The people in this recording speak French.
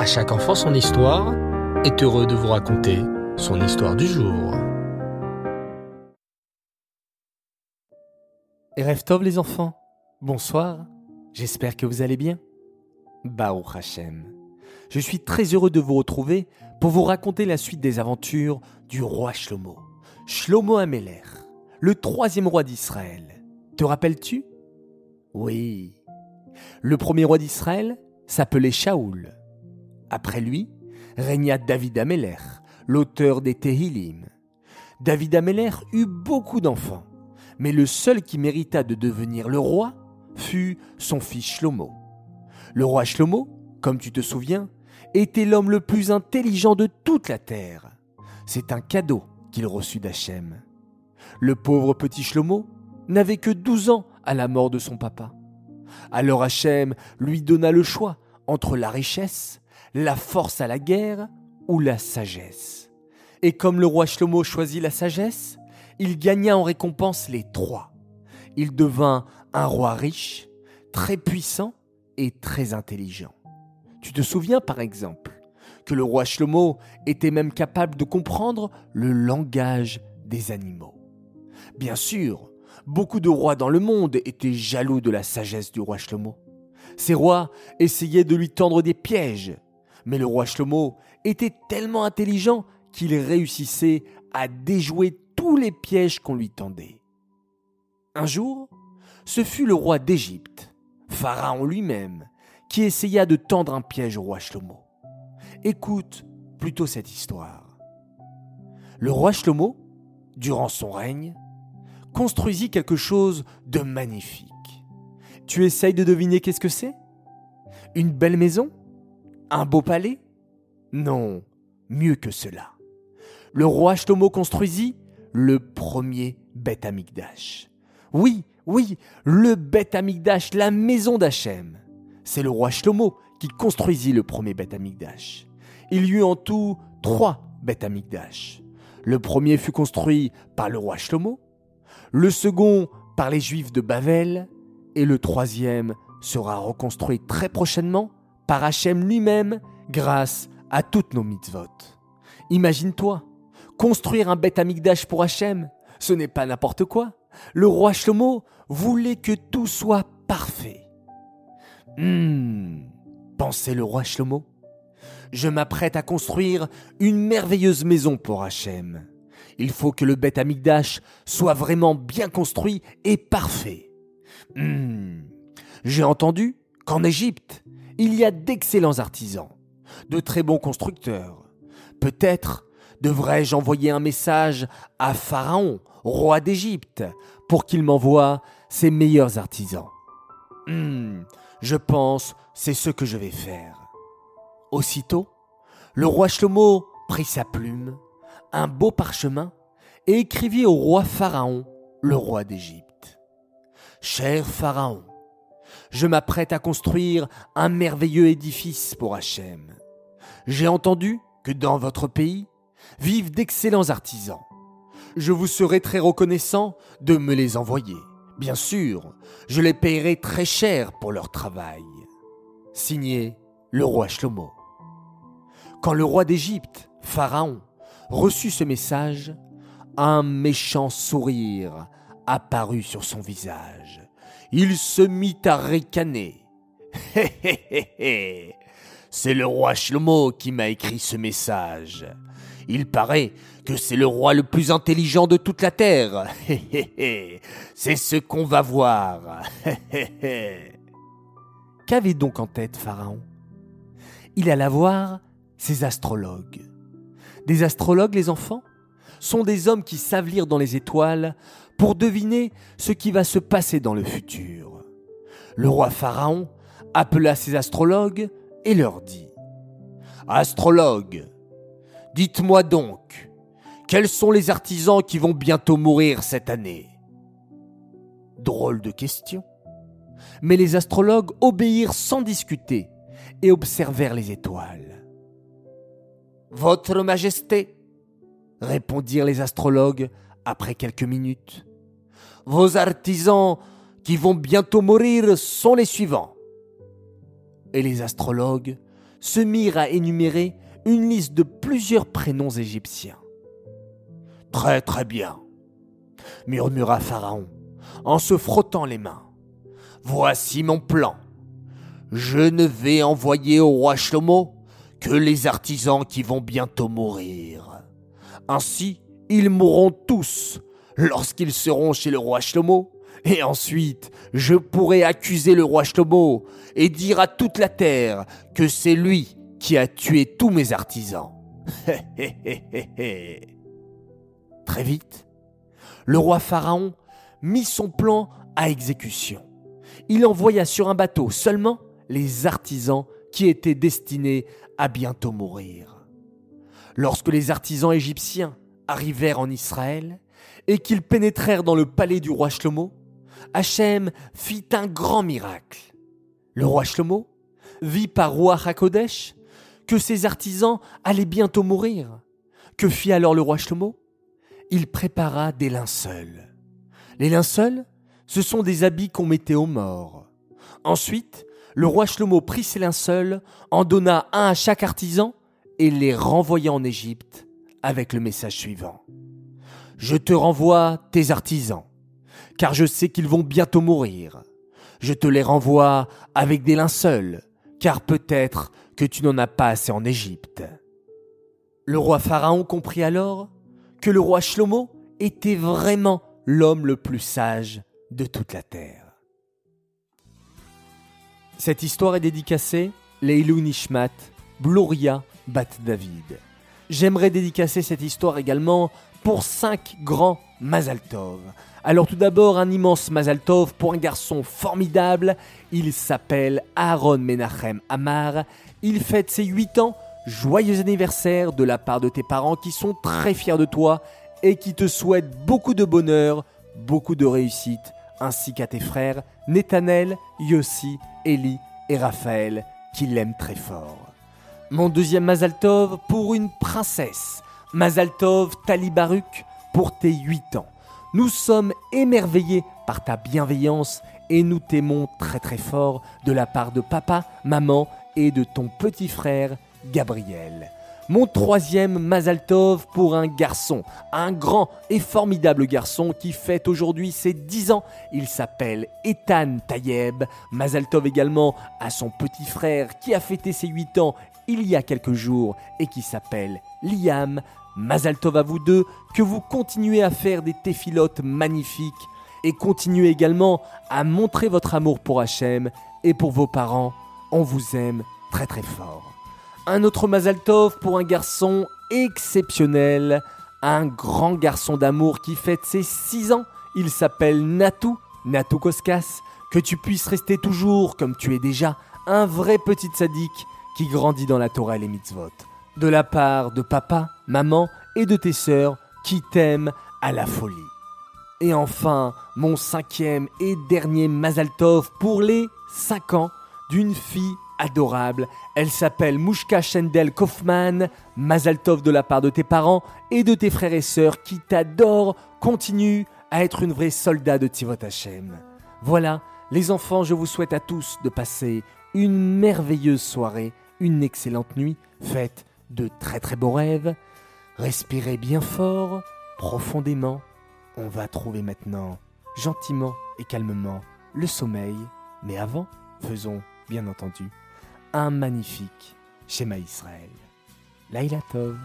À chaque enfant son histoire est heureux de vous raconter son histoire du jour. Rêve Tov les enfants, bonsoir, j'espère que vous allez bien. Baruch Hashem, je suis très heureux de vous retrouver pour vous raconter la suite des aventures du roi Shlomo, Shlomo Ameler, le troisième roi d'Israël. Te rappelles-tu? Oui. Le premier roi d'Israël s'appelait Shaoul. Après lui, régna David Ameler, l'auteur des Tehillim. David Ameler eut beaucoup d'enfants, mais le seul qui mérita de devenir le roi fut son fils Shlomo. Le roi Shlomo, comme tu te souviens, était l'homme le plus intelligent de toute la terre. C'est un cadeau qu'il reçut d'Hachem. Le pauvre petit Shlomo n'avait que douze ans à la mort de son papa. Alors Hachem lui donna le choix entre la richesse, la force à la guerre ou la sagesse. Et comme le roi Shlomo choisit la sagesse, il gagna en récompense les trois. Il devint un roi riche, très puissant et très intelligent. Tu te souviens par exemple que le roi Shlomo était même capable de comprendre le langage des animaux. Bien sûr, beaucoup de rois dans le monde étaient jaloux de la sagesse du roi Shlomo. Ces rois essayaient de lui tendre des pièges, mais le roi Shlomo était tellement intelligent qu'il réussissait à déjouer tous les pièges qu'on lui tendait. Un jour, ce fut le roi d'Égypte, Pharaon lui-même, qui essaya de tendre un piège au roi Shlomo. Écoute plutôt cette histoire. Le roi Shlomo, durant son règne, construisit quelque chose de magnifique. Tu essayes de deviner qu'est-ce que c'est? Une belle maison? Un beau palais? Non, mieux que cela. Le roi Shlomo construisit le premier Beth Amikdash. Oui, oui, le Beth Amikdash, la maison d'Hachem. C'est le roi Shlomo qui construisit le premier Beth Amikdash. Il y eut en tout trois Beth Amikdash. Le premier fut construit par le roi Shlomo, le second par les Juifs de Bavel, et le troisième sera reconstruit très prochainement par Hachem lui-même grâce à toutes nos mitzvot. Imagine-toi, construire un Beth Amikdash pour Hachem, ce n'est pas n'importe quoi. Le roi Shlomo voulait que tout soit parfait. Hum, pensait le roi Shlomo. Je m'apprête à construire une merveilleuse maison pour Hachem. Il faut que le Beth Amikdash soit vraiment bien construit et parfait. Hum, J'ai entendu qu'en Égypte, il y a d'excellents artisans, de très bons constructeurs. Peut-être devrais-je envoyer un message à Pharaon, roi d'Égypte, pour qu'il m'envoie ses meilleurs artisans. Hum, je pense c'est ce que je vais faire. Aussitôt, le roi Shlomo prit sa plume, un beau parchemin, et écrivit au roi Pharaon, le roi d'Égypte. Cher Pharaon, je m'apprête à construire un merveilleux édifice pour Hachem. J'ai entendu que dans votre pays vivent d'excellents artisans. Je vous serai très reconnaissant de me les envoyer. Bien sûr, je les paierai très cher pour leur travail. Signé le roi Shlomo. Quand le roi d'Égypte, Pharaon, reçut ce message, un méchant sourire apparut sur son visage. Il se mit à ricaner. Hé C'est le roi Shlomo qui m'a écrit ce message. Il paraît que c'est le roi le plus intelligent de toute la terre. C'est ce qu'on va voir. Qu'avait donc en tête Pharaon? Il alla voir ses astrologues. Des astrologues, les enfants, sont des hommes qui savent lire dans les étoiles pour deviner ce qui va se passer dans le futur. Le roi Pharaon appela ses astrologues et leur dit Astrologues, dites-moi donc, quels sont les artisans qui vont bientôt mourir cette année? Drôle de question. Mais les astrologues obéirent sans discuter et observèrent les étoiles. Votre Majesté, répondirent les astrologues après quelques minutes, vos artisans qui vont bientôt mourir sont les suivants. Et les astrologues se mirent à énumérer une liste de plusieurs prénoms égyptiens. Très très bien, murmura Pharaon en se frottant les mains. Voici mon plan. Je ne vais envoyer au roi Shlomo que les artisans qui vont bientôt mourir. Ainsi, ils mourront tous lorsqu'ils seront chez le roi Shlomo, et ensuite je pourrai accuser le roi Shlomo et dire à toute la terre que c'est lui qui a tué tous mes artisans. Très vite, le roi Pharaon mit son plan à exécution. Il envoya sur un bateau seulement les artisans qui étaient destinés à bientôt mourir. Lorsque les artisans égyptiens arrivèrent en Israël et qu'ils pénétrèrent dans le palais du roi Shlomo, Hachem fit un grand miracle. Le roi Shlomo vit par roi Hakodesh que ses artisans allaient bientôt mourir. Que fit alors le roi Shlomo? Il prépara des linceuls. Les linceuls, ce sont des habits qu'on mettait aux morts. Ensuite, le roi Shlomo prit ses linceuls, en donna un à chaque artisan et les renvoya en Égypte avec le message suivant. Je te renvoie tes artisans, car je sais qu'ils vont bientôt mourir. Je te les renvoie avec des linceuls, car peut-être que tu n'en as pas assez en Égypte. Le roi Pharaon comprit alors que le roi Shlomo était vraiment l'homme le plus sage de toute la terre. Cette histoire est dédicacée Leilou Nishmat, Bloria Bat David. J'aimerais dédicacer cette histoire également pour cinq grands Mazaltov. Alors tout d'abord un immense Mazaltov pour un garçon formidable, il s'appelle Aaron Menachem Amar, il fête ses 8 ans, joyeux anniversaire de la part de tes parents qui sont très fiers de toi et qui te souhaitent beaucoup de bonheur, beaucoup de réussite, ainsi qu'à tes frères Nethanel, Yossi, Eli et Raphaël qui l'aiment très fort. Mon deuxième Mazaltov pour une princesse, Mazaltov Talibaruk pour tes 8 ans. Nous sommes émerveillés par ta bienveillance et nous t'aimons très très fort de la part de papa, maman et de ton petit frère Gabriel. Mon troisième Mazaltov pour un garçon, un grand et formidable garçon qui fête aujourd'hui ses 10 ans. Il s'appelle Ethan Tayeb. Mazaltov également à son petit frère qui a fêté ses 8 ans il y a quelques jours et qui s'appelle Liam. Mazaltov à vous deux, que vous continuez à faire des téphilotes magnifiques et continuez également à montrer votre amour pour Hachem et pour vos parents. On vous aime très très fort. Un autre Mazaltov pour un garçon exceptionnel, un grand garçon d'amour qui fête ses 6 ans. Il s'appelle Natou, Natou Koskas. Que tu puisses rester toujours comme tu es déjà, un vrai petit sadique qui grandit dans la Torah et les mitzvot de la part de papa, maman et de tes sœurs qui t'aiment à la folie. Et enfin, mon cinquième et dernier Mazaltov pour les 5 ans d'une fille adorable. Elle s'appelle Mouchka Shendel Kaufman, Mazaltov de la part de tes parents et de tes frères et sœurs qui t'adorent. Continue à être une vraie soldat de Tivot Hashem. Voilà, les enfants, je vous souhaite à tous de passer une merveilleuse soirée, une excellente nuit. Faites de très très beaux rêves. Respirez bien fort, profondément. On va trouver maintenant, gentiment et calmement, le sommeil. Mais avant, faisons, bien entendu, un magnifique schéma Israël. Laila Tov.